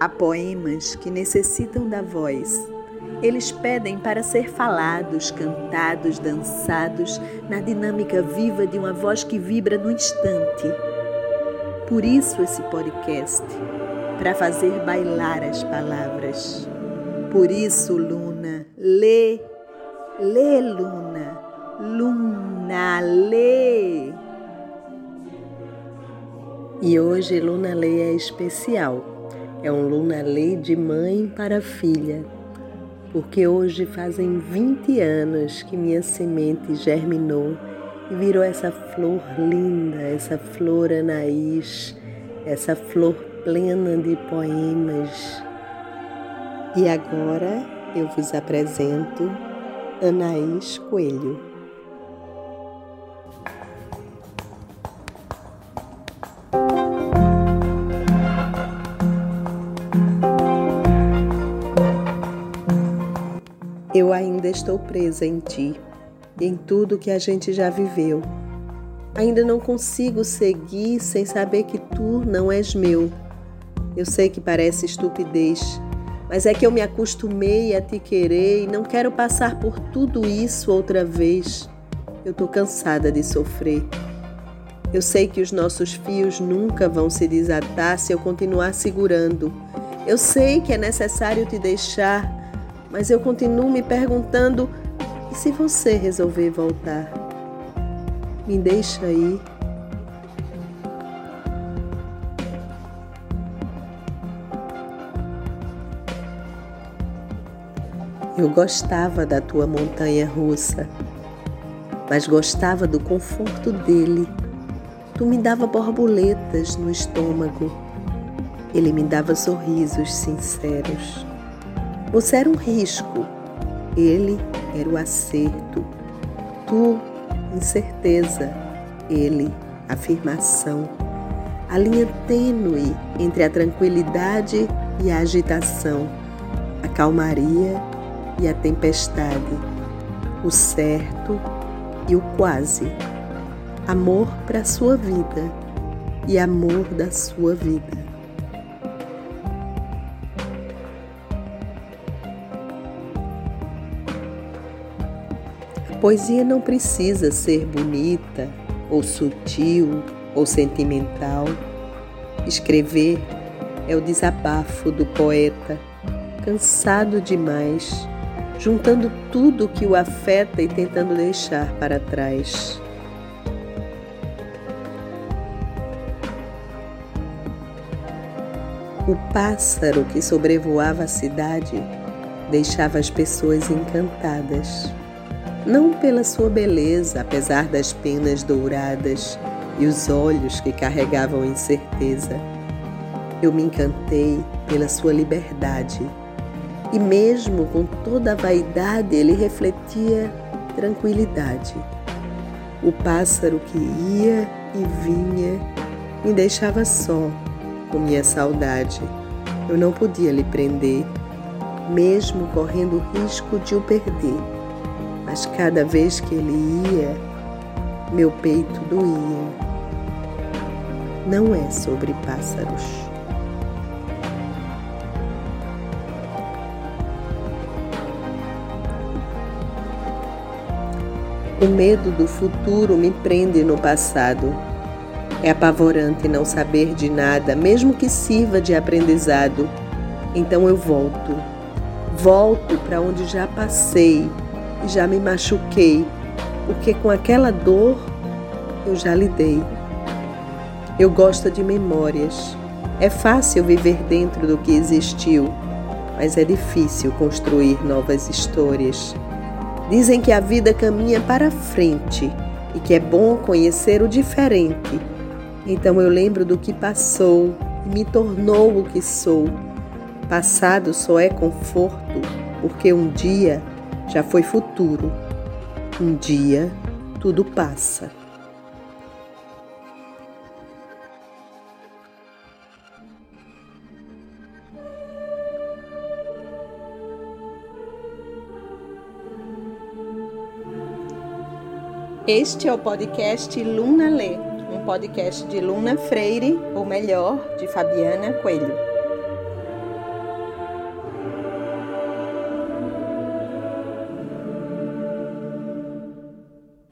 Há poemas que necessitam da voz. Eles pedem para ser falados, cantados, dançados na dinâmica viva de uma voz que vibra no instante. Por isso esse podcast, para fazer bailar as palavras. Por isso, Luna, lê, lê, Luna, Luna, lê. E hoje Luna Lê é especial é um Luna Lei de mãe para filha, porque hoje fazem 20 anos que minha semente germinou e virou essa flor linda, essa flor anaís, essa flor plena de poemas. E agora eu vos apresento Anaís Coelho. Eu ainda estou presa em ti, em tudo que a gente já viveu. Ainda não consigo seguir sem saber que tu não és meu. Eu sei que parece estupidez, mas é que eu me acostumei a te querer e não quero passar por tudo isso outra vez. Eu tô cansada de sofrer. Eu sei que os nossos fios nunca vão se desatar se eu continuar segurando. Eu sei que é necessário te deixar mas eu continuo me perguntando: e se você resolver voltar? Me deixa aí. Eu gostava da tua montanha russa, mas gostava do conforto dele. Tu me dava borboletas no estômago. Ele me dava sorrisos sinceros. Você era um risco, ele era o acerto. Tu, incerteza, ele, afirmação. A linha tênue entre a tranquilidade e a agitação, a calmaria e a tempestade, o certo e o quase. Amor para a sua vida e amor da sua vida. Poesia não precisa ser bonita, ou sutil, ou sentimental. Escrever é o desabafo do poeta, cansado demais, juntando tudo que o afeta e tentando deixar para trás. O pássaro que sobrevoava a cidade deixava as pessoas encantadas não pela sua beleza, apesar das penas douradas e os olhos que carregavam incerteza. Eu me encantei pela sua liberdade. E mesmo com toda a vaidade, ele refletia tranquilidade. O pássaro que ia e vinha me deixava só com minha saudade. Eu não podia lhe prender, mesmo correndo o risco de o perder mas cada vez que ele ia, meu peito doía. Não é sobre pássaros. O medo do futuro me prende no passado. É apavorante não saber de nada, mesmo que sirva de aprendizado. Então eu volto. Volto para onde já passei já me machuquei, porque com aquela dor eu já lidei. Eu gosto de memórias. É fácil viver dentro do que existiu, mas é difícil construir novas histórias. Dizem que a vida caminha para frente e que é bom conhecer o diferente. Então eu lembro do que passou e me tornou o que sou. Passado só é conforto, porque um dia já foi futuro. Um dia tudo passa. Este é o podcast Luna Lê, um podcast de Luna Freire, ou melhor, de Fabiana Coelho.